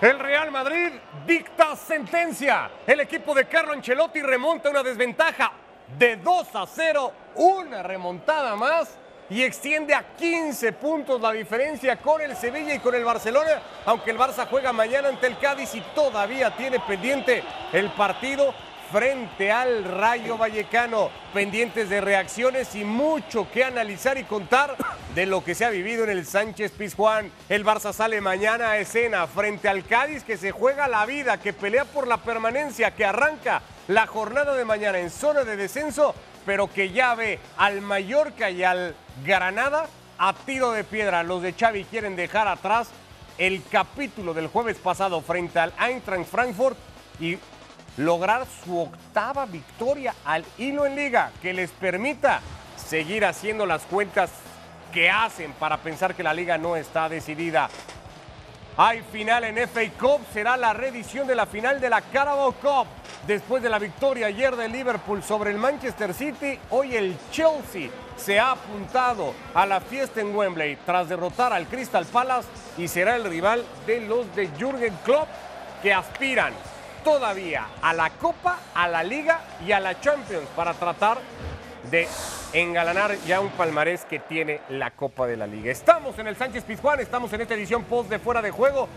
El Real Madrid dicta sentencia. El equipo de Carlo Ancelotti remonta una desventaja de 2 a 0, una remontada más y extiende a 15 puntos la diferencia con el Sevilla y con el Barcelona, aunque el Barça juega mañana ante el Cádiz y todavía tiene pendiente el partido frente al Rayo Vallecano, pendientes de reacciones y mucho que analizar y contar de lo que se ha vivido en el Sánchez Pizjuán. El Barça sale mañana a escena frente al Cádiz que se juega la vida, que pelea por la permanencia, que arranca la jornada de mañana en zona de descenso, pero que ya ve al Mallorca y al Granada a tiro de piedra. Los de Xavi quieren dejar atrás el capítulo del jueves pasado frente al Eintracht Frankfurt y lograr su octava victoria al hilo en liga que les permita seguir haciendo las cuentas que hacen para pensar que la liga no está decidida. Hay final en FA Cup, será la reedición de la final de la Carabao Cup. Después de la victoria ayer de Liverpool sobre el Manchester City, hoy el Chelsea se ha apuntado a la fiesta en Wembley tras derrotar al Crystal Palace y será el rival de los de Jürgen Klopp que aspiran todavía a la Copa, a la Liga y a la Champions para tratar de engalanar ya un palmarés que tiene la Copa de la Liga. Estamos en el Sánchez Pizjuán, estamos en esta edición post de fuera de juego.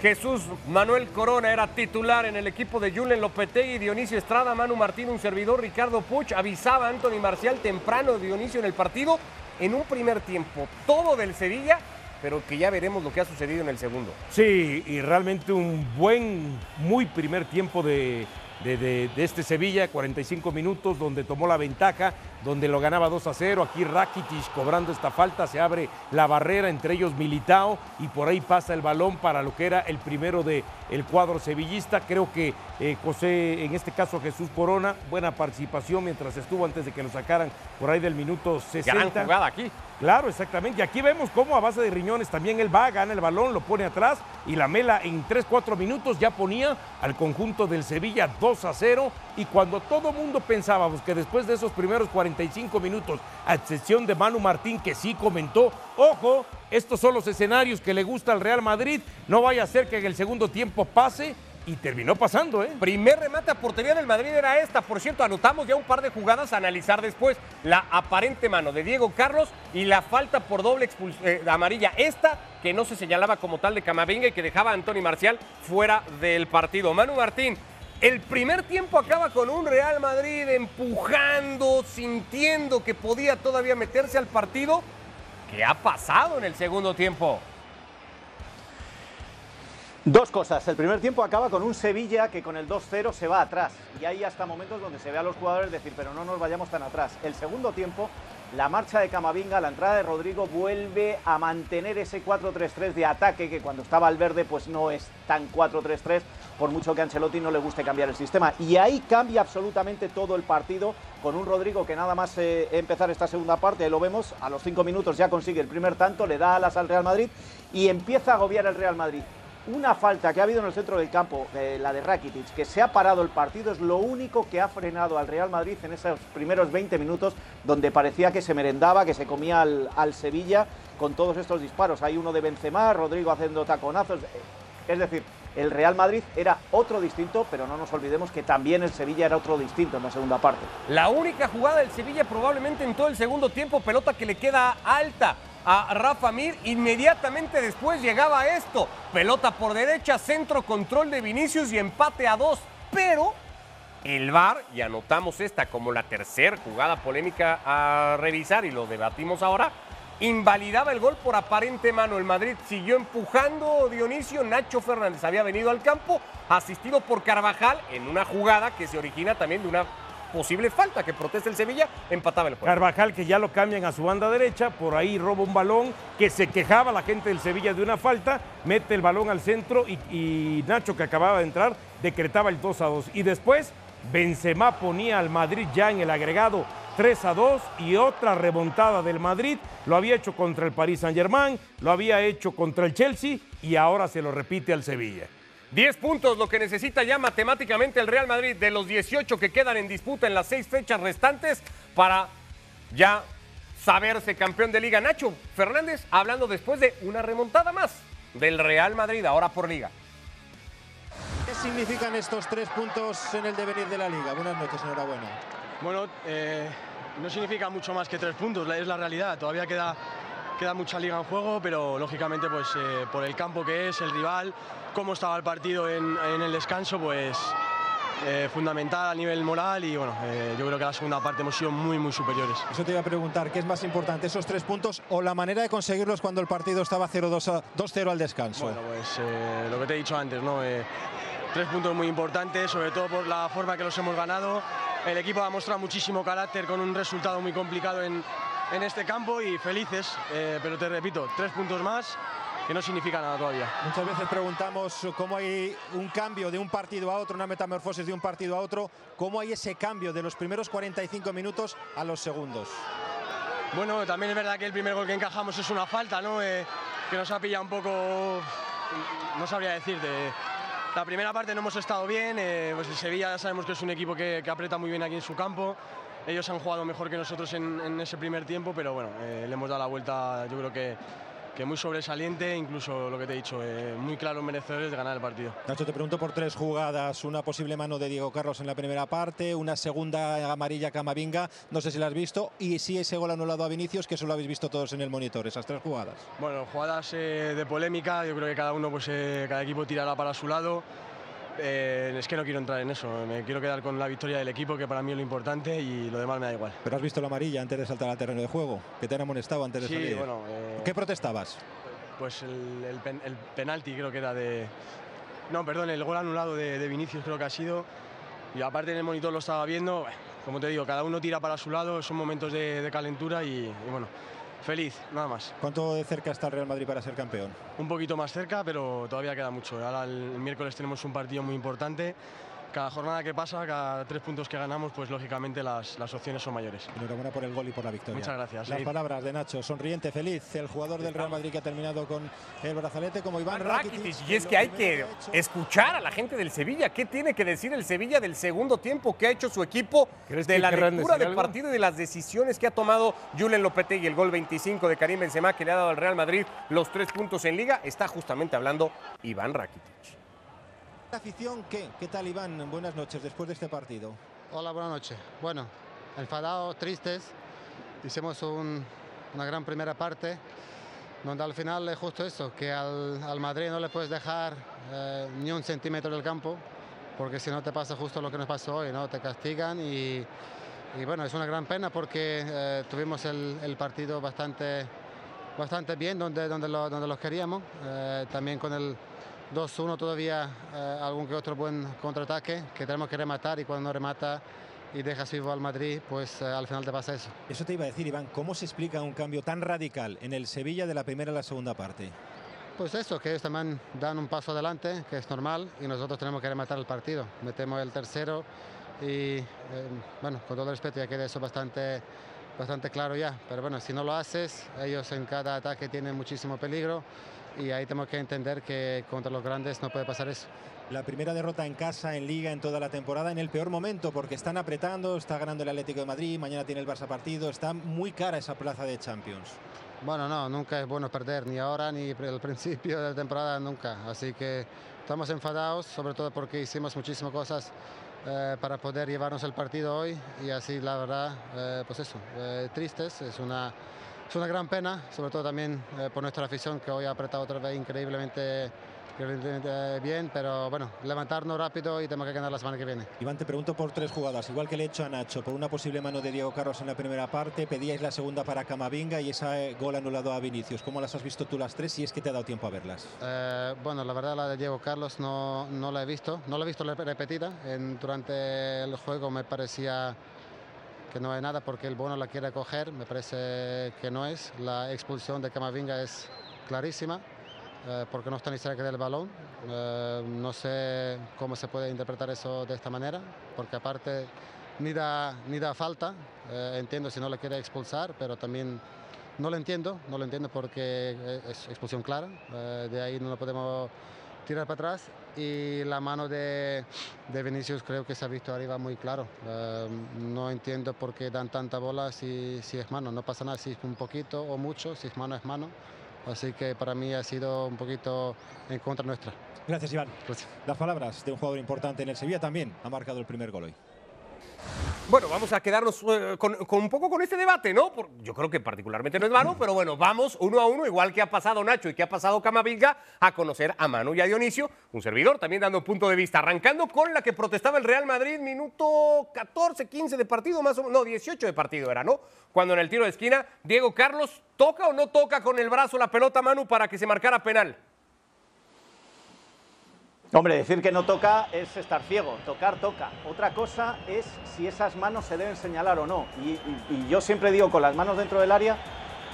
Jesús Manuel Corona era titular en el equipo de Julen Lopetegui, Dionisio Estrada, Manu Martín, un servidor, Ricardo Puch, avisaba a Anthony Marcial temprano Dionisio en el partido, en un primer tiempo, todo del Sevilla pero que ya veremos lo que ha sucedido en el segundo. Sí, y realmente un buen, muy primer tiempo de, de, este Sevilla, 45 minutos, donde tomó la ventaja, donde lo ganaba 2 a 0. Aquí Rakitic cobrando esta falta, se abre la barrera, entre ellos Militao, y por ahí pasa el balón para lo que era el primero del el cuadro sevillista. Creo que eh, José, en este caso Jesús Corona, buena participación mientras estuvo antes de que lo sacaran por ahí del minuto 60. Gran jugada aquí. Claro, exactamente. Y aquí vemos cómo a base de riñones también él va, gana el balón, lo pone atrás y la Mela en 3-4 minutos ya ponía al conjunto del Sevilla 2 a 0. Y cuando todo mundo pensábamos que después de esos primeros 45 minutos, a excepción de Manu Martín, que sí comentó, ojo, estos son los escenarios que le gusta al Real Madrid, no vaya a ser que en el segundo tiempo pase y terminó pasando, ¿eh? Primer remate a portería del Madrid era esta. Por cierto, anotamos ya un par de jugadas a analizar después. La aparente mano de Diego Carlos y la falta por doble eh, amarilla. Esta que no se señalaba como tal de Camavinga y que dejaba a Anthony Marcial fuera del partido. Manu Martín, el primer tiempo acaba con un Real Madrid empujando, sintiendo que podía todavía meterse al partido. ¿Qué ha pasado en el segundo tiempo? Dos cosas. El primer tiempo acaba con un Sevilla que con el 2-0 se va atrás. Y hay hasta momentos donde se ve a los jugadores decir, pero no nos vayamos tan atrás. El segundo tiempo, la marcha de Camavinga, la entrada de Rodrigo vuelve a mantener ese 4-3-3 de ataque que cuando estaba al verde pues no es tan 4-3-3, por mucho que Ancelotti no le guste cambiar el sistema. Y ahí cambia absolutamente todo el partido con un Rodrigo que nada más eh, empezar esta segunda parte, lo vemos, a los cinco minutos ya consigue el primer tanto, le da alas al Real Madrid y empieza a agobiar el Real Madrid una falta que ha habido en el centro del campo, eh, la de Rakitic, que se ha parado el partido, es lo único que ha frenado al Real Madrid en esos primeros 20 minutos donde parecía que se merendaba, que se comía al, Sevilla con todos estos disparos. Hay uno de Benzema, Rodrigo haciendo taconazos. Es decir, el Real Madrid era otro distinto, pero no nos olvidemos que también el Sevilla era otro distinto en la segunda parte. La única jugada del Sevilla probablemente en todo el segundo tiempo, pelota que le queda alta a Rafa Mir. Inmediatamente después llegaba esto. Pelota por derecha, centro, control de Vinicius y empate a dos. Pero el VAR, y anotamos esta como la tercera jugada polémica a revisar y lo debatimos ahora, invalidaba el gol por aparente mano. El Madrid siguió empujando Dionisio. Nacho Fernández había venido al campo, asistido por Carvajal en una jugada que se origina también de una posible falta que protesta el Sevilla, empataba el juego. Carvajal que ya lo cambian a su banda derecha, por ahí roba un balón que se quejaba la gente del Sevilla de una falta, mete el balón al centro y, Nacho que acababa de entrar decretaba el 2 a 2. Y después Benzema ponía al Madrid ya en el agregado 3 a 2 y otra remontada del Madrid. Lo había hecho contra el Paris Saint-Germain, lo había hecho contra el Chelsea y ahora se lo repite al Sevilla. 10 puntos, lo que necesita ya matemáticamente el Real Madrid de los 18 que quedan en disputa en las seis fechas restantes para ya saberse campeón de liga. Nacho Fernández hablando después de una remontada más del Real Madrid, ahora por liga. significan estos tres puntos en el devenir de la liga? Buenas noches, enhorabuena. Bueno, eh, no significa mucho más que tres puntos, es la realidad. Todavía queda, queda mucha liga en juego, pero lógicamente pues eh, por el campo que es, el rival, cómo estaba el partido en, en el descanso, pues eh, fundamental a nivel moral y bueno, eh, yo creo que la segunda parte hemos sido muy, muy superiores. Eso te iba a preguntar, ¿qué es más importante, esos tres puntos o la manera de conseguirlos cuando el partido estaba 0-2-0 al descanso? Bueno, pues eh, lo que te he dicho antes, ¿no? tres puntos muy importantes, sobre todo por la forma que los hemos ganado. El equipo ha mostrado muchísimo carácter con un resultado muy complicado en, en este campo y felices, pero te repito, tres puntos más que no significa nada todavía. Muchas veces preguntamos cómo hay un cambio de un partido a otro, una metamorfosis de un partido a otro, cómo hay ese cambio de los primeros 45 minutos a los segundos. Bueno, también es verdad que el primer gol que encajamos es una falta, ¿no? Eh, que nos ha pillado un poco, no sabría decirte. La primera parte no hemos estado bien, eh, pues el Sevilla ya sabemos que es un equipo que, que, aprieta muy bien aquí en su campo. Ellos han jugado mejor que nosotros en, en ese primer tiempo, pero bueno, eh, le hemos dado la vuelta, yo creo que que muy sobresaliente, incluso lo que te he dicho, eh, muy claros merecedores de ganar el partido. Nacho, te pregunto por tres jugadas, una posible mano de Diego Carlos en la primera parte, una segunda amarilla Camavinga, no sé si la has visto, y si ese gol anulado a Vinicius, que eso lo habéis visto todos en el monitor, esas tres jugadas. Bueno, jugadas eh, de polémica, yo creo que cada uno, pues eh, cada equipo tirará para su lado. Eh, es que no quiero entrar en eso, me quiero quedar con la victoria del equipo, que para mí es lo importante y lo demás me da igual. Pero has visto la amarilla antes de saltar al terreno de juego, que te han amonestado antes de sí, salir. Bueno, eh, ¿Qué protestabas? Pues el, el, pen, el, penalti creo que era de... No, perdón, el gol anulado de, de, Vinicius creo que ha sido. Y aparte en el monitor lo estaba viendo, como te digo, cada uno tira para su lado, son momentos de, de calentura y, y bueno, feliz, nada más. ¿Cuánto de cerca está el Real Madrid para ser campeón? Un poquito más cerca, pero todavía queda mucho. Ahora el, el miércoles tenemos un partido muy importante. Cada jornada que pasa, cada tres puntos que ganamos, pues lógicamente las, las opciones son mayores. Enhorabuena por el gol y por la victoria. Muchas gracias. Las sí. palabras de Nacho, sonriente, feliz, el jugador del Real Madrid que ha terminado con el brazalete como Iván Rakitic. Rakitic. Y es que hay que escuchar a la gente del Sevilla. ¿Qué tiene que decir el Sevilla del segundo tiempo que ha hecho su equipo? De la lectura del partido y de las decisiones que ha tomado Julen Lopetegui. El gol 25 de Karim Benzema que le ha dado al Real Madrid los tres puntos en Liga. Está justamente hablando Iván Rakitic. ¿La afición qué? ¿Qué tal, Iván? Buenas noches después de este partido. Hola, buenas noches. Bueno, enfadados, tristes. Hicimos un, una gran primera parte donde al final es justo eso, que al, al Madrid no le puedes dejar eh, ni un centímetro del campo, porque si no te pasa justo lo que nos pasó hoy, ¿no? Te castigan y, y bueno, es una gran pena porque eh, tuvimos el, el, partido bastante, bastante bien donde, donde, lo, donde los queríamos, eh, también con el 2-1 todavía eh, algún que otro buen contraataque que tenemos que rematar y cuando no remata y dejas vivo al Madrid, pues eh, al final te pasa eso. Eso te iba a decir, Iván, ¿cómo se explica un cambio tan radical en el Sevilla de la primera a la segunda parte? Pues eso, que ellos también dan un paso adelante, que es normal, y nosotros tenemos que rematar el partido. Metemos el tercero y, eh, bueno, con todo el respeto, ya queda eso bastante, bastante claro ya. Pero bueno, si no lo haces, ellos en cada ataque tienen muchísimo peligro y ahí tenemos que entender que contra los grandes no puede pasar eso. La primera derrota en casa, en Liga, en toda la temporada, en el peor momento, porque están apretando, está ganando el Atlético de Madrid, mañana tiene el Barça partido, está muy cara esa plaza de Champions. Bueno, no, nunca es bueno perder, ni ahora ni al principio de la temporada, nunca. Así que estamos enfadados, sobre todo porque hicimos muchísimas cosas eh, para poder llevarnos el partido hoy y así la verdad, eh, pues eso, eh, tristes, es una, es una gran pena, sobre todo también eh, por nuestra afición que hoy ha apretado otra vez increíblemente, increíblemente bien, pero bueno, levantarnos rápido y tenemos que ganar la semana que viene. Iván, te pregunto por tres jugadas, igual que le he hecho a Nacho, por una posible mano de Diego Carlos en la primera parte, pedíais la segunda para Camavinga y ese gol anulado a Vinicius. ¿Cómo las has visto tú las tres si es que te ha dado tiempo a verlas? Eh, bueno, la verdad la de Diego Carlos no, no la he visto, no la he visto repetida, en, durante el juego me parecía que no hay nada porque el bono la quiere coger, me parece que no es. La expulsión de Camavinga es clarísima eh, porque no está ni cerca del balón. Eh, no sé cómo se puede interpretar eso de esta manera, porque aparte ni da, ni da falta. Eh, entiendo si no le quiere expulsar, pero también no lo entiendo, no lo entiendo porque es expulsión clara. de ahí no lo podemos tirar para atrás y la mano de, de, Vinicius creo que se ha visto arriba muy claro. Uh, no entiendo por qué dan tanta bola si, si, es mano, no pasa nada si es un poquito o mucho, si es mano es mano. Así que para mí ha sido un poquito en contra nuestra. Gracias, Iván. Gracias. Las palabras de un jugador importante en el Sevilla también ha marcado el primer gol hoy. Bueno, vamos a quedarnos eh, con, un poco con este debate, ¿no? Por- yo creo que particularmente no es Manu, pero bueno, vamos uno a uno, igual que ha pasado Nacho y que ha pasado Camavinga, a conocer a Manu y a Dionisio, un servidor también dando punto de vista, arrancando con la que protestaba el Real Madrid, minuto 14, 15 de partido, más o menos, no, 18 de partido era, ¿no? Cuando en el tiro de esquina, Diego Carlos, ¿toca o no toca con el brazo la pelota Manu para que se marcara penal? Hombre, decir que no toca es estar ciego, tocar toca. Otra cosa es si esas manos se deben señalar o no. Y, y- y yo siempre digo con las manos dentro del área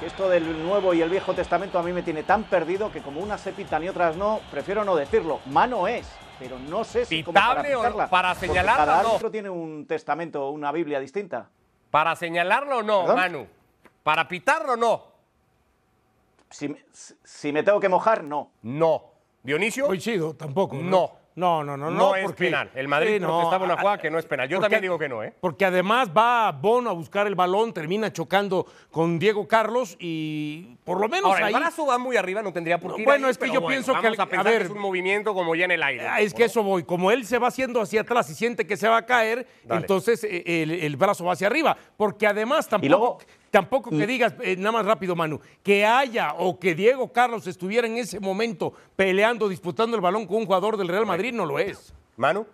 que esto del Nuevo y el Viejo Testamento a mí me tiene tan perdido que como unas se pitan y otras no, prefiero no decirlo. Mano es, pero no sé si como para ¿Pitable o pitarla, para señalarla Cada o no? tiene un testamento, una Biblia distinta. ¿Para señalarlo o no, ¿Perdón? Manu? ¿Para pitarlo o no? Si me tengo que mojar, no. No. ¿Dionisio? Coincido, tampoco. No. No, no, no. No, No, es porque- penal. El Madrid Sí, no, protestaba una jugada que no es penal. Yo porque- también digo que no, ¿eh? Porque además va Bono a buscar el balón, termina chocando con Diego Carlos y por lo menos Ahora, ahí. el brazo va muy arriba, no tendría por qué ir Bueno, ahí, es que pero yo bueno, pienso que vamos a a pensar ver- que es un movimiento como ya en el aire. Ah, Es que eso voy. Como él se va haciendo hacia atrás y siente que se va a caer, Dale. entonces eh, el, el brazo va hacia arriba. Porque además tampoco, luego- tampoco que digas, eh, nada más rápido, Manu, que haya o que Diego Carlos estuviera en ese momento peleando, disputando el balón con un jugador del Real Madrid, no lo es. Manu,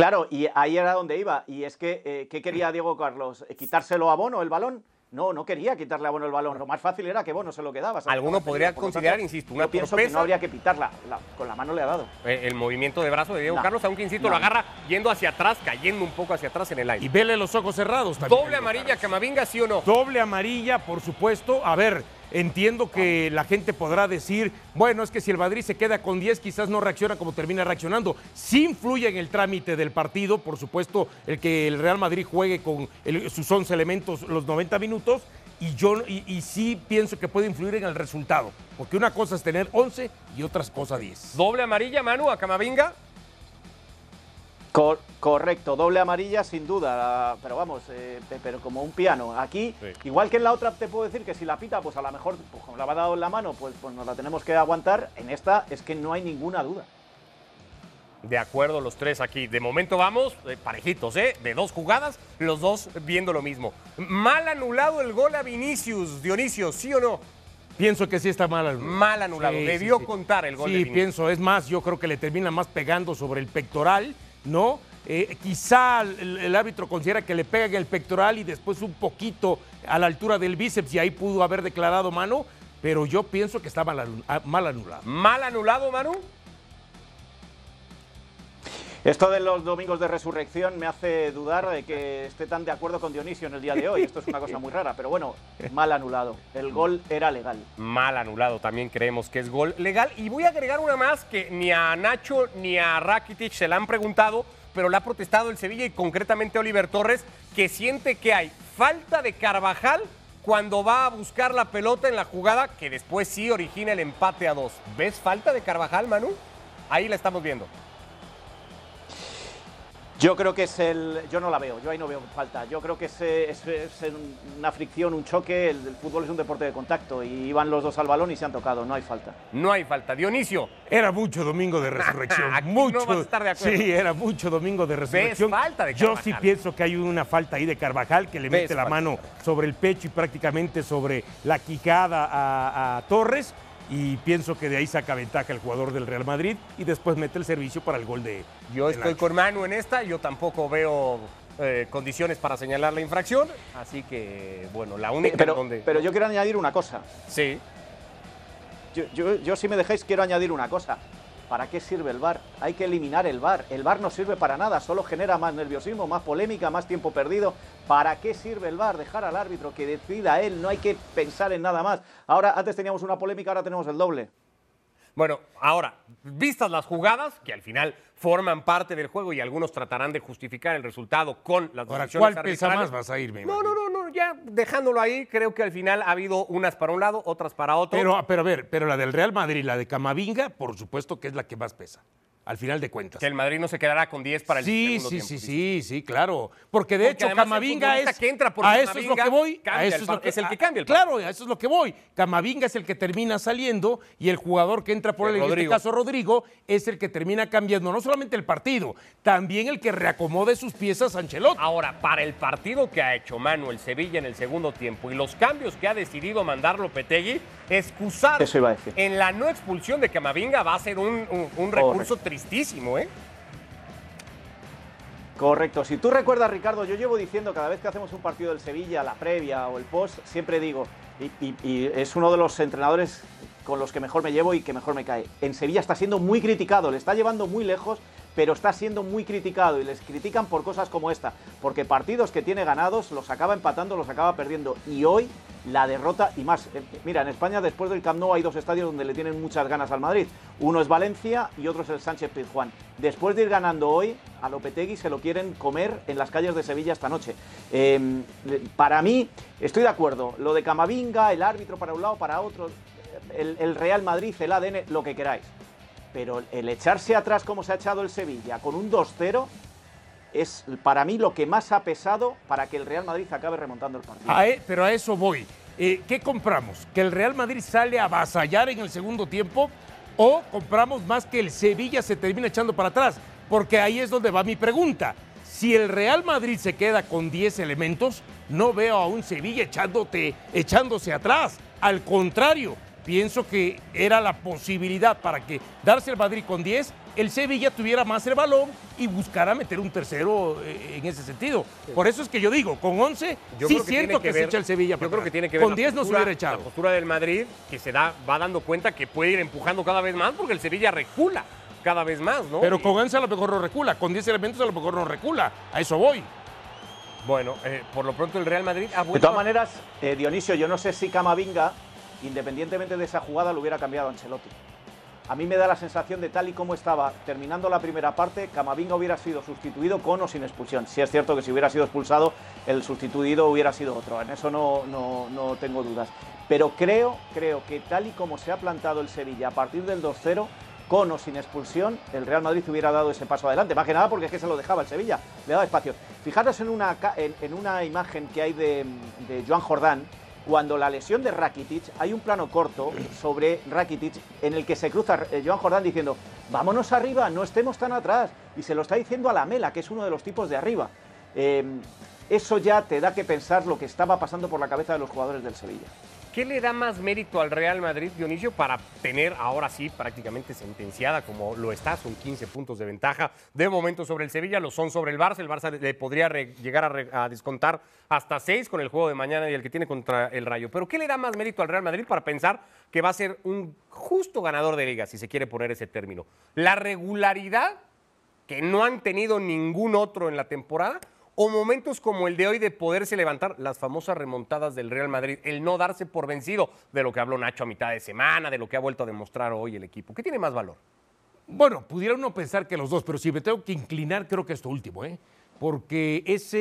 Claro, y ahí era donde iba. Y es que, eh, ¿qué quería Diego Carlos? ¿Eh, ¿Quitárselo a Bono el balón? No, no quería quitarle a Bono el balón. Lo más fácil era que Bono se lo quedaba. Alguno podría tanto, considerar, insisto, una Yo pienso que torpeza. no habría que pitarla. La- con la mano le ha dado. eh, el movimiento de brazo de Diego No. Carlos, aunque insisto, No. lo agarra yendo hacia atrás, cayendo un poco hacia atrás en el Y aire. vele los ojos cerrados también. Doble amarilla, Camavinga, ¿sí o no? Doble amarilla, por supuesto. A ver, entiendo que la gente podrá decir, bueno, es que si el Madrid se queda con 10, quizás no reacciona como termina reaccionando. Sí influye en el trámite del partido, por supuesto, el que el Real Madrid juegue con sus 11 elementos los 90 minutos. Y yo y, sí pienso que puede influir en el resultado. Porque una cosa es tener 11 y otra cosa 10. Doble amarilla, Manu, a Camavinga. Cor- correcto, doble amarilla sin duda, pero vamos, eh, pe- pero como un piano. Aquí, Sí. igual que en la otra, te puedo decir que si la pita, pues a lo mejor, pues como la va dado en la mano, pues, pues nos la tenemos que aguantar. En esta es que no hay ninguna duda. De acuerdo, los tres aquí. De momento vamos eh, parejitos, ¿eh? De dos jugadas, los dos viendo lo mismo. Mal anulado el gol a Vinicius, Dionisio, ¿sí o no? Pienso que sí está mal. anulado. Mal anulado. Sí, Debió sí, sí. contar el gol Sí, de Vinicius. pienso, es más, yo creo que le termina más pegando sobre el pectoral, ¿no? Eh, quizá el, árbitro considera que le pega en el pectoral y después un poquito a la altura del bíceps y ahí pudo haber declarado mano, pero yo pienso que está mal, ah, mal anulado. Mal anulado, Manu. Esto de los domingos de resurrección me hace dudar de que esté tan de acuerdo con Dionisio en el día de hoy. Esto es una cosa muy rara, pero bueno, mal anulado. El gol era legal. Mal anulado, también creemos que es gol legal. Y voy a agregar una más que ni a Nacho ni a Rakitic se la han preguntado, pero la ha protestado el Sevilla y concretamente Oliver Torres, que siente que hay falta de Carvajal cuando va a buscar la pelota en la jugada que después sí origina el empate a dos. ¿Ves falta de Carvajal, Manu? Ahí la estamos viendo. Yo creo que es el. Yo no la veo, yo ahí no veo falta. Yo creo que es, es- es una fricción, un choque. El, el fútbol es un deporte de contacto y iban los dos al balón y se han tocado, no hay falta. No hay falta. Dionisio, Era mucho domingo de resurrección. Aquí no mucho. vas a estar de acuerdo. Sí, era mucho domingo de resurrección. falta de Yo Carvajal. sí pienso que hay una falta ahí de Carvajal que le Ves mete la mano sobre el pecho y prácticamente sobre la quijada a, a Torres. Y pienso que de ahí saca ventaja el jugador del Real Madrid y después mete el servicio para el gol de. Yo de estoy Nacho. con Manu en esta, yo tampoco veo eh, condiciones para señalar la infracción, así que, bueno, la única Pero, donde... pero yo quiero añadir una cosa. Sí, Yo, yo- yo, si me dejáis, quiero añadir una cosa. ¿Para qué sirve el VAR? Hay que eliminar el VAR. El VAR no sirve para nada, solo genera más nerviosismo, más polémica, más tiempo perdido. ¿Para qué sirve el VAR? Dejar al árbitro que decida él, no hay que pensar en nada más. Ahora, antes teníamos una polémica, ahora tenemos el doble. Bueno, ahora, vistas las jugadas, que al final forman parte del juego y algunos tratarán de justificar el resultado con las Ahora, decisiones ¿cuál pesa más? Vas a irme. No, no, no, no, ya dejándolo ahí, creo que al final ha habido unas para un lado, otras para otro. Pero, pero a ver, pero la del Real Madrid, la de Camavinga, por supuesto que es la que más pesa. Al final de cuentas. Que el Madrid no se quedará con 10 para el sí, segundo sí, tiempo. sí, dice. sí, sí, claro. Porque de Porque hecho el Camavinga es que entra por a eso es lo que voy, a eso el es, lo que, es el que cambia el Claro, a eso es lo que voy. Camavinga es el que termina saliendo y el jugador que entra por Sí, él, en este Rodrigo. caso Rodrigo, es el que termina cambiando no solamente el partido, también el que reacomode sus piezas a Ancelotti. Ahora, para el partido que ha hecho Manu el Sevilla en el segundo tiempo y los cambios que ha decidido mandar Lopetegui, excusar Eso iba a decir. en la no expulsión de Camavinga va a ser un, un- un recurso tristísimo, ¿eh? Correcto. Si tú recuerdas, Ricardo, yo llevo diciendo cada vez que hacemos un partido del Sevilla, la previa o el post, siempre digo, y, y- y es uno de los entrenadores con los que mejor me llevo y que mejor me cae. En Sevilla está siendo muy criticado, le está llevando muy lejos, pero está siendo muy criticado y les critican por cosas como esta, porque partidos que tiene ganados los acaba empatando, los acaba perdiendo y hoy la derrota y más. Eh, Mira, en España después del Camp Nou hay dos estadios donde le tienen muchas ganas al Madrid. Uno es Valencia y otro es el Sánchez Pizjuán. Después de ir ganando hoy, a Lopetegui se lo quieren comer en las calles de Sevilla esta noche. Eh, para mí, estoy de acuerdo, lo de Camavinga, el árbitro para un lado, para otro, el, el Real Madrid, el ADN, lo que queráis. Pero el echarse atrás como se ha echado el Sevilla con un 2-0 es para mí lo que más ha pesado para que el Real Madrid acabe remontando el partido. E- pero a eso voy. Eh, ¿Qué compramos? ¿Que el Real Madrid sale a avasallar en el segundo tiempo? ¿O compramos más que el Sevilla se termina echando para atrás? Porque ahí es donde va mi pregunta. Si el Real Madrid se queda con 10 elementos, no veo a un Sevilla echándote, echándose atrás. Al contrario, pienso que era la posibilidad para que darse el Madrid con 10, el Sevilla tuviera más el balón y buscara meter un tercero eh, en ese sentido. Por eso es que yo digo, con 11, Yo sí creo que siento que, se echa el Sevilla. Yo creo que tiene que ver Con la 10 no se hubiera echado. La postura del Madrid que se da, va dando cuenta que puede ir empujando cada vez más porque el Sevilla recula cada vez más, ¿no? Pero con 11 a lo mejor no recula, con 10 elementos a lo mejor no recula. A eso voy. Bueno, eh, por lo pronto el Real Madrid ha De todas maneras, eh, Dionisio, yo no sé si Camavinga, independientemente de esa jugada, lo hubiera cambiado Ancelotti. A mí me da la sensación de tal y como estaba terminando la primera parte, Camavinga hubiera sido sustituido con o sin expulsión. Si es cierto que si hubiera sido expulsado, el sustituido hubiera sido otro. En eso no, no, no tengo dudas. Pero creo, creo que tal y como se ha plantado el Sevilla a partir del 2-0, con o sin expulsión, el Real Madrid hubiera dado ese paso adelante. Más que nada porque es que se lo dejaba el Sevilla, le daba espacio. Fijaros en una, en, una imagen que hay de Joan Jordán, cuando la lesión de Rakitic, hay un plano corto sobre Rakitic en el que se cruza eh, Joan Jordán diciendo, vámonos arriba, no estemos tan atrás. Y se lo está diciendo a la Mela, que es uno de los tipos de arriba. Eh, eso ya te da que pensar lo que estaba pasando por la cabeza de los jugadores del Sevilla. ¿Qué le da más mérito al Real Madrid, Dionisio, para tener ahora sí prácticamente sentenciada como lo está? Son 15 puntos de ventaja. De momento sobre el Sevilla, lo son sobre el Barça. El Barça le podría llegar a, a descontar hasta 6 con el juego de mañana y el que tiene contra el Rayo. Pero ¿qué le da más mérito al Real Madrid para pensar que va a ser un justo ganador de liga, si se quiere poner ese término? ¿La regularidad que no han tenido ningún otro en la temporada? ¿O momentos como el de hoy de poderse levantar las famosas remontadas del Real Madrid? El no darse por vencido de lo que habló Nacho a mitad de semana, de lo que ha vuelto a demostrar hoy el equipo. ¿Qué tiene más valor? Bueno, pudiera uno pensar que los dos, pero si me tengo que inclinar, creo que esto último, ¿eh? Porque ese,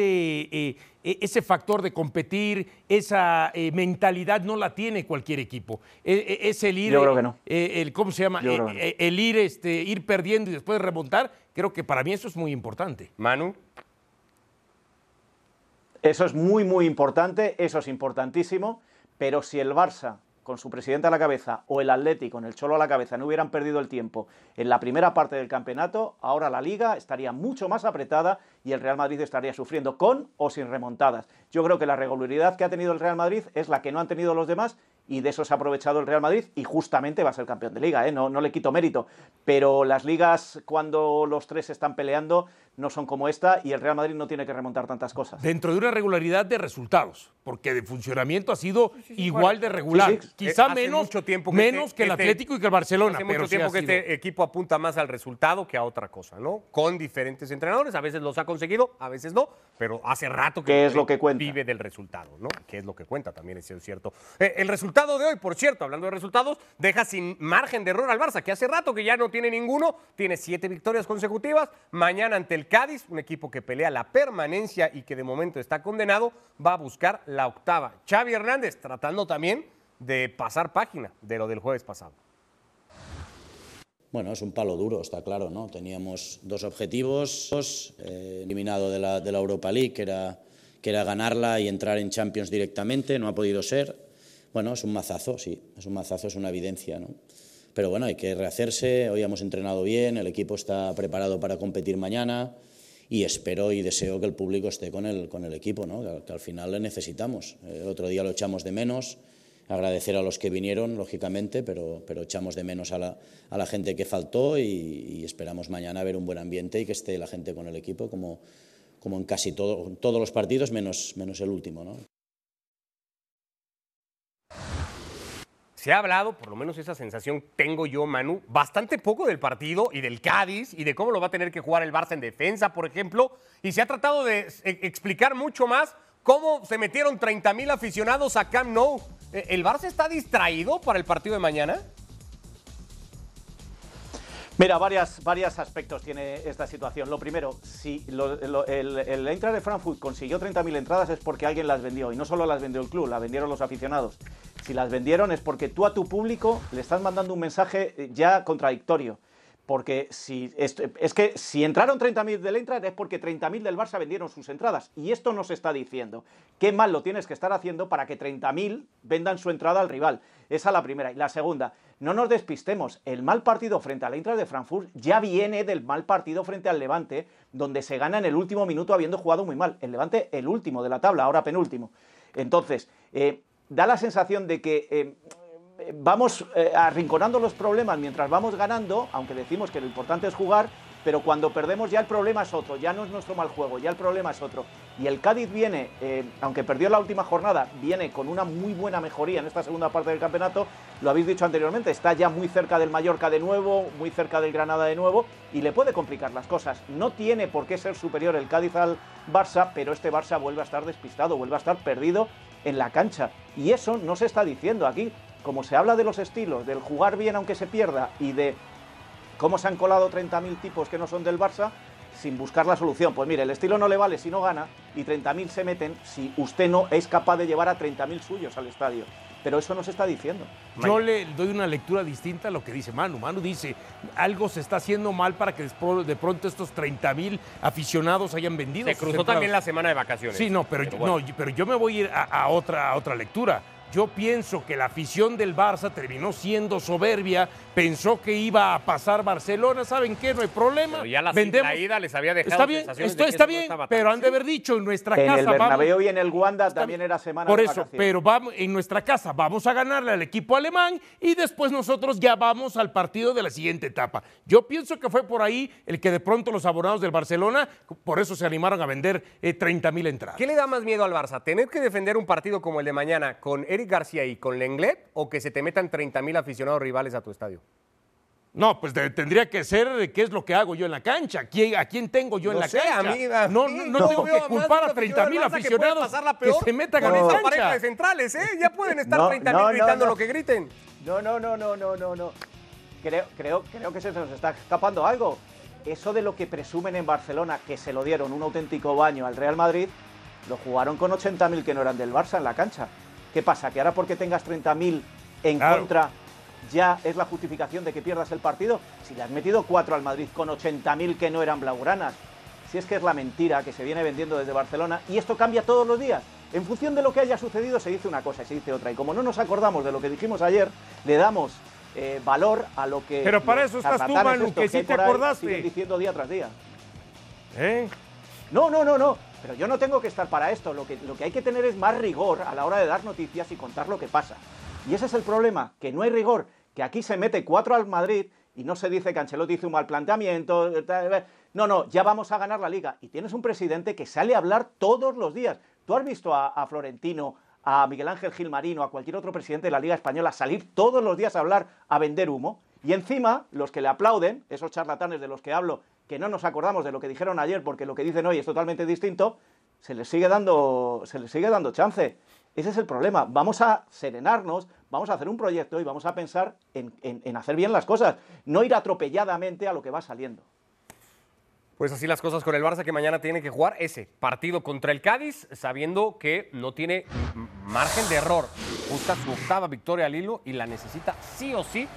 eh, e- ese factor de competir, esa eh, mentalidad no la tiene cualquier equipo. E- e- es el ir. Yo creo que no. eh, el, ¿Cómo se llama? Yo creo que no. eh, el ir, este, ir perdiendo y después remontar. Creo que para mí eso es muy importante. Manu, Eso es muy, muy importante, eso es importantísimo, pero si el Barça, con su presidente a la cabeza, o el Atleti, con el Cholo a la cabeza, no hubieran perdido el tiempo en la primera parte del campeonato, ahora la liga estaría mucho más apretada y el Real Madrid estaría sufriendo con o sin remontadas. Yo creo que la regularidad que ha tenido el Real Madrid es la que no han tenido los demás y de eso se ha aprovechado el Real Madrid y justamente va a ser campeón de liga, ¿eh? no, no le quito mérito. Pero las ligas, cuando los tres están peleando, no son como esta y el Real Madrid no tiene que remontar tantas cosas. Dentro de una regularidad de resultados, porque de funcionamiento ha sido igual de regular. Sí, sí. Quizá Eh, hace menos, mucho tiempo que menos este- que el este- Atlético y que el Barcelona. Hace pero mucho tiempo que sido. este equipo apunta más al resultado que a otra cosa, ¿no? Con diferentes entrenadores, a veces los ha conseguido, a veces no, pero hace rato que ¿Qué el es lo que cuenta? vive del resultado, ¿no? Que es lo que cuenta también, es cierto. Eh, el resultado de hoy, por cierto, hablando de resultados, deja sin margen de error al Barça, que hace rato que ya no tiene ninguno, tiene siete victorias consecutivas. Mañana ante el Cádiz, un equipo que pelea la permanencia y que de momento está condenado, va a buscar la octava. Xavi Hernández tratando también de pasar página de lo del jueves pasado. Bueno, es un palo duro, está claro, ¿no? Teníamos dos objetivos, eh, eliminado de la, de la, Europa League, que era, que era ganarla y entrar en Champions directamente, no ha podido ser. Bueno, es un mazazo, sí, es un mazazo, es una evidencia, ¿no? Pero bueno, hay que rehacerse, hoy hemos entrenado bien, el equipo está preparado para competir mañana y espero y deseo que el público esté con el, con el equipo, ¿no? que, al final le necesitamos. El otro día lo echamos de menos, agradecer a los que vinieron, lógicamente, pero, pero echamos de menos a la, a la gente que faltó y, y, esperamos mañana ver un buen ambiente y que esté la gente con el equipo como, como en casi todo, todos los partidos, menos, menos el último. ¿no? Se ha hablado, por lo menos esa sensación tengo yo, Manu, bastante poco del partido y del Cádiz y de cómo lo va a tener que jugar el Barça en defensa, por ejemplo, y se ha tratado de explicar mucho más cómo se metieron 30 mil aficionados a Camp Nou. ¿El Barça está distraído para el partido de mañana? Mira, varias, varios aspectos tiene esta situación. Lo primero, si lo, lo, el, el de Frankfurt consiguió 30.000 entradas es porque alguien las vendió. Y no solo las vendió el club, las vendieron los aficionados. Si las vendieron es porque tú a tu público le estás mandando un mensaje ya contradictorio. Porque si, es, que si entraron 30.000 del Eintracht es porque 30.000 del Barça vendieron sus entradas. Y esto nos está diciendo. Qué mal lo tienes que estar haciendo para que 30.000 vendan su entrada al rival. Esa es la primera. Y la segunda, no nos despistemos. El mal partido frente al Eintracht de Frankfurt ya viene del mal partido frente al Levante, donde se gana en el último minuto habiendo jugado muy mal. El Levante, el último de la tabla, ahora penúltimo. Entonces, eh, da la sensación de que eh, vamos eh, arrinconando los problemas mientras vamos ganando, aunque decimos que lo importante es jugar, pero cuando perdemos ya el problema es otro, ya no es nuestro mal juego, ya el problema es otro. Y el Cádiz viene, eh, aunque perdió la última jornada, viene con una muy buena mejoría en esta segunda parte del campeonato, lo habéis dicho anteriormente, está ya muy cerca del Mallorca de nuevo, muy cerca del Granada de nuevo, y le puede complicar las cosas. No tiene por qué ser superior el Cádiz al Barça, pero este Barça vuelve a estar despistado, vuelve a estar perdido en la cancha. Y eso no se está diciendo aquí como se habla de los estilos, del jugar bien aunque se pierda y de cómo se han colado 30.000 tipos que no son del Barça, sin buscar la solución. Pues mire, el estilo no le vale si no gana y 30.000 se meten si usted no es capaz de llevar a 30.000 suyos al estadio. Pero eso no se está diciendo. Yo le doy una lectura distinta a lo que dice Manu. Manu dice, algo se está haciendo mal para que de pronto estos 30 mil aficionados hayan vendido. Se cruzó también la semana de vacaciones. Sí, no, pero, pero, bueno. no, pero yo me voy a ir a, a, otra, a otra lectura. Yo pienso que la afición del Barça terminó siendo soberbia, pensó que iba a pasar Barcelona, ¿saben qué? No hay problema. Pero ya la ida les había dejado Está bien, esto está bien, no pero han de haber dicho en nuestra en casa el Bernabéu vamos, y en el Wanda también era semana Por de eso, vacaciones. pero vamos en nuestra casa vamos a ganarle al equipo alemán y después nosotros ya vamos al partido de la siguiente etapa. Yo pienso que fue por ahí el que de pronto los abonados del Barcelona por eso se animaron a vender eh, 30 mil entradas. ¿Qué le da más miedo al Barça? ¿Tener que defender un partido como el de mañana con Eric García y con Lenglet o que se te metan 30 mil aficionados rivales a tu estadio? No, pues de, tendría que ser qué es lo que hago yo en la cancha, ¿Quién, a quién tengo yo en la sé, cancha. Amiga, no, no, no, no tengo que culpar a 30 mil aficionados que, que, se metan con pareja de centrales, ¿eh? Ya pueden estar No, 30 mil no, no, gritando no. lo que griten. No, no, no, no, no, no, no. Creo, creo, creo que se nos está escapando algo. Eso de lo que presumen en Barcelona, que se lo dieron un auténtico baño al Real Madrid, lo jugaron con 80.000 que no eran del Barça en la cancha. ¿Qué pasa? ¿Que ahora porque tengas 30.000 en Claro. contra ya es la justificación de que pierdas el partido? Si le has metido 4 al Madrid con 80.000 que no eran blaugranas. Si es que es la mentira que se viene vendiendo desde Barcelona y esto cambia todos los días. En función de lo que haya sucedido se dice una cosa y se dice otra. Y como no nos acordamos de lo que dijimos ayer, le damos eh, valor a lo que Pero para eso estás tú, Manu, que sí te acordaste. diciendo día tras día. ¿Eh? No, no, no, no. Pero yo no tengo que estar para esto. Lo que, lo que hay que tener es más rigor a la hora de dar noticias y contar lo que pasa. Y ese es el problema, que no hay rigor, que aquí se mete cuatro al Madrid y no se dice que Ancelotti hizo un mal planteamiento. tal, No, no, ya vamos a ganar la liga. Y tienes un presidente que sale a hablar todos los días. ¿Tú has visto a, a Florentino, a Miguel Ángel Gilmarino, a cualquier otro presidente de la Liga Española salir todos los días a hablar, a vender humo? Y encima, los que le aplauden, esos charlatanes de los que hablo, que no nos acordamos de lo que dijeron ayer porque lo que dicen hoy es totalmente distinto, se les sigue dando, se les sigue dando chance. Ese es el problema. Vamos a serenarnos, vamos a hacer un proyecto y vamos a pensar en, hacer bien las cosas, no ir atropelladamente a lo que va saliendo. Pues así las cosas con el Barça que mañana tiene que jugar ese partido contra el Cádiz, sabiendo que no tiene margen de error. Busca su octava victoria al hilo y la necesita sí o sí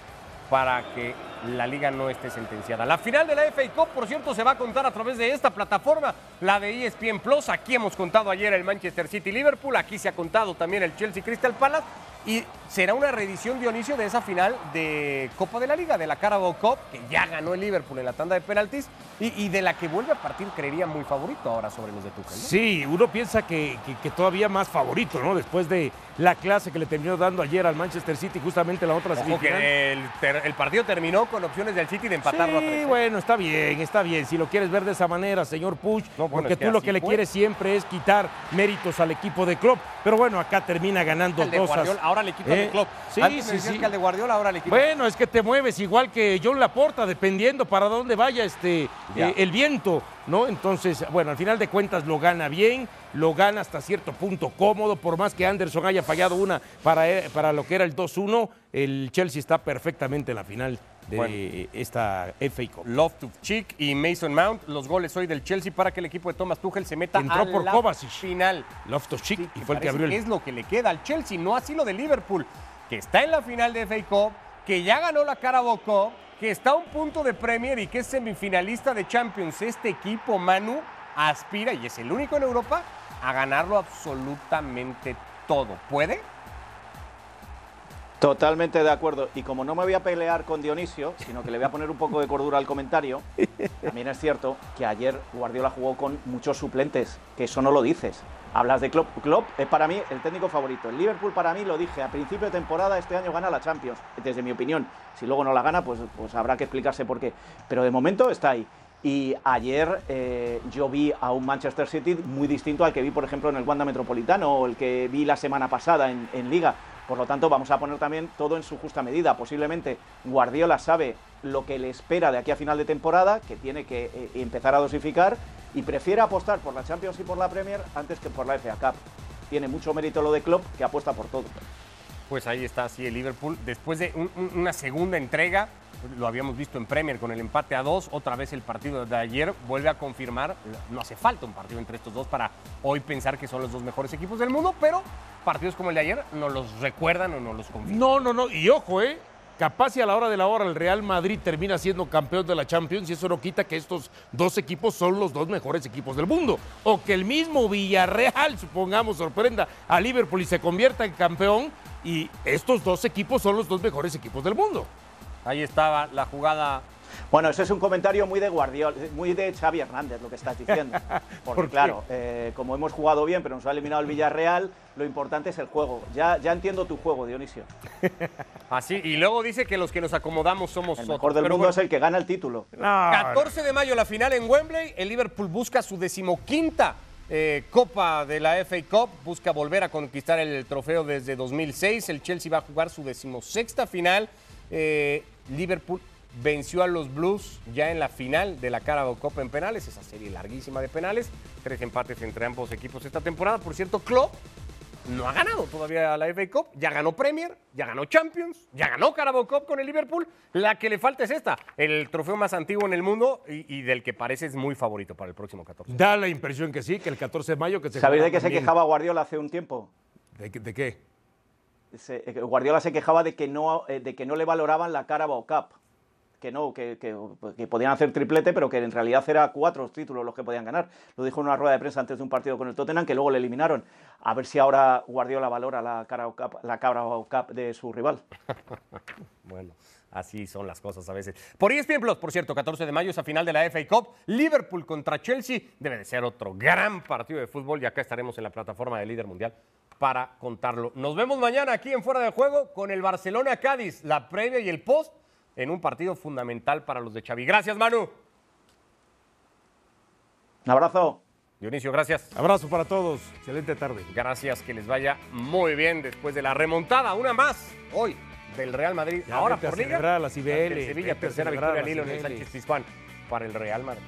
para que la liga no esté sentenciada. La final de la FA Cup, por cierto, se va a contar a través de esta plataforma, la de ESPN Plus. Aquí hemos contado ayer el Manchester City Liverpool, aquí se ha contado también el Chelsea Crystal Palace y será una reedición Dionisio de esa final de Copa de la Liga, de la Carabao Cup, que ya ganó el Liverpool en la tanda de penaltis y, y de la que vuelve a partir, creería, muy favorito ahora sobre los de Tuchel. ¿no? Sí, uno piensa que, que- que todavía más favorito, ¿no? Después de la clase que le terminó dando ayer al Manchester City, justamente la otra Ojo que el, partido terminó con opciones del City de empatarlo a Sí, tres. ¿eh? bueno, está bien, está bien. Si lo quieres ver de esa manera, señor No, bueno, porque es que tú lo que le fue. quieres siempre es quitar méritos al equipo de Klopp. Pero bueno, acá termina ganando El. Guardiola, ahora le quito al ¿Eh? de Klopp. Sí, Antes me sí, decías sí. que al de Guardiola ahora. Bueno, es que te mueves igual que John Laporta, dependiendo para dónde vaya este eh, el viento, ¿no? Entonces, bueno, al final de cuentas lo gana bien, lo gana hasta cierto punto cómodo, por más que Anderson haya fallado una para, eh, para lo que era el 2-1, el Chelsea está perfectamente en la final de Bueno. esta FA Cup. Love to Chick y Mason Mount, los goles hoy del Chelsea para que el equipo de Thomas Tuchel se meta Entró a por la Kovacic. final. Loftus-Cheek Sí, y fue el que abrió el... Es lo que le queda al Chelsea, no así lo de Liverpool, que está en la final de FA Cup, que ya ganó la Carabao Cup, que está a un punto de Premier y que es semifinalista de Champions. Este equipo, Manu, aspira, y es el único en Europa, a ganarlo absolutamente todo. ¿Puede? Totalmente de acuerdo. Y como no me voy a pelear con Dionisio, sino que le voy a poner un poco de cordura al comentario, también es cierto que ayer Guardiola jugó con muchos suplentes, que eso no lo dices. Hablas de Klopp. Klopp es para mí el técnico favorito. El Liverpool para mí, lo dije, a principio de temporada este año gana la Champions, desde mi opinión. Si luego no la gana, pues, pues habrá que explicarse por qué. Pero de momento está ahí. Y ayer eh, yo vi a un Manchester City muy distinto al que vi, por ejemplo, en el Wanda Metropolitano o el que vi la semana pasada en, en Liga. Por lo tanto, vamos a poner también todo en su justa medida. Posiblemente Guardiola sabe lo que le espera de aquí a final de temporada, que tiene que eh, empezar a dosificar y prefiere apostar por la Champions y por la Premier antes que por la FA Cup. Tiene mucho mérito lo de Klopp, que apuesta por todo. Pues ahí está, sí, el Liverpool. Después de un- un- una segunda entrega, lo habíamos visto en Premier con el empate a dos, otra vez el partido de ayer vuelve a confirmar, no hace falta un partido entre estos dos para hoy pensar que son los dos mejores equipos del mundo, pero partidos como el de ayer nos los recuerdan o nos los confirman. No, no, no. Y ojo, ¿eh? Capaz y a la hora de la hora el Real Madrid termina siendo campeón de la Champions y eso no quita que estos dos equipos son los dos mejores equipos del mundo. O que el mismo Villarreal, supongamos, sorprenda a Liverpool y se convierta en campeón y estos dos equipos son los dos mejores equipos del mundo. Ahí estaba la jugada. Bueno, ese es un comentario muy de Guardiola, muy de Xavi Hernández, lo que estás diciendo. Porque ¿Por claro, eh, como hemos jugado bien, pero nos ha eliminado el Villarreal, lo importante es el juego. Ya, ya entiendo tu juego, Dionisio. Así, y luego dice que los que nos acomodamos somos El otros. mejor del Pero mundo bueno, es el que gana el título. No, 14 de mayo la final en Wembley. El Liverpool busca su decimoquinta eh, Copa de la FA Cup. Busca volver a conquistar el trofeo desde 2006. El Chelsea va a jugar su decimosexta final. Eh, Liverpool venció a los Blues ya en la final de la Carabao Cup en penales. Esa serie larguísima de penales. Tres empates entre ambos equipos esta temporada. Por cierto, Klopp no ha ganado todavía la FA Cup, ya ganó Premier, ya ganó Champions, ya ganó Carabao Cup con el Liverpool. La que le falta es esta, el trofeo más antiguo en el mundo y, y del que parece es muy favorito para el próximo 14. Da la impresión que sí, que el 14 de mayo que se ¿Sabéis juega de qué se quejaba Guardiola hace un tiempo? ¿De, qué- de qué? Se- eh, Guardiola se quejaba de que no, eh, de que no le valoraban la Carabao Cup. Que no, que, que- podían hacer triplete, pero que en realidad era cuatro títulos los que podían ganar. Lo dijo en una rueda de prensa antes de un partido con el Tottenham, que luego le eliminaron. A ver si ahora Guardiola valora la Carabao Cup, la Carabao Cup de su rival. Bueno, así son las cosas a veces. Por ESPN Plus, por cierto, 14 de mayo esa final de la FA Cup, Liverpool contra Chelsea, debe de ser otro gran partido de fútbol y acá estaremos en la plataforma de líder mundial para contarlo. Nos vemos mañana aquí en Fuera de Juego con el Barcelona Cádiz, la previa y el post en un partido fundamental para los de Xavi. Gracias, Manu. Un abrazo. Dionisio, gracias. Abrazo para todos. Excelente tarde. Gracias, que les vaya muy bien después de la remontada, una más hoy del Real Madrid. Ya Ahora por liga. Cibeles, Sevilla, tercera victoria al hilo en el. Sánchez Pizjuán para el Real Madrid.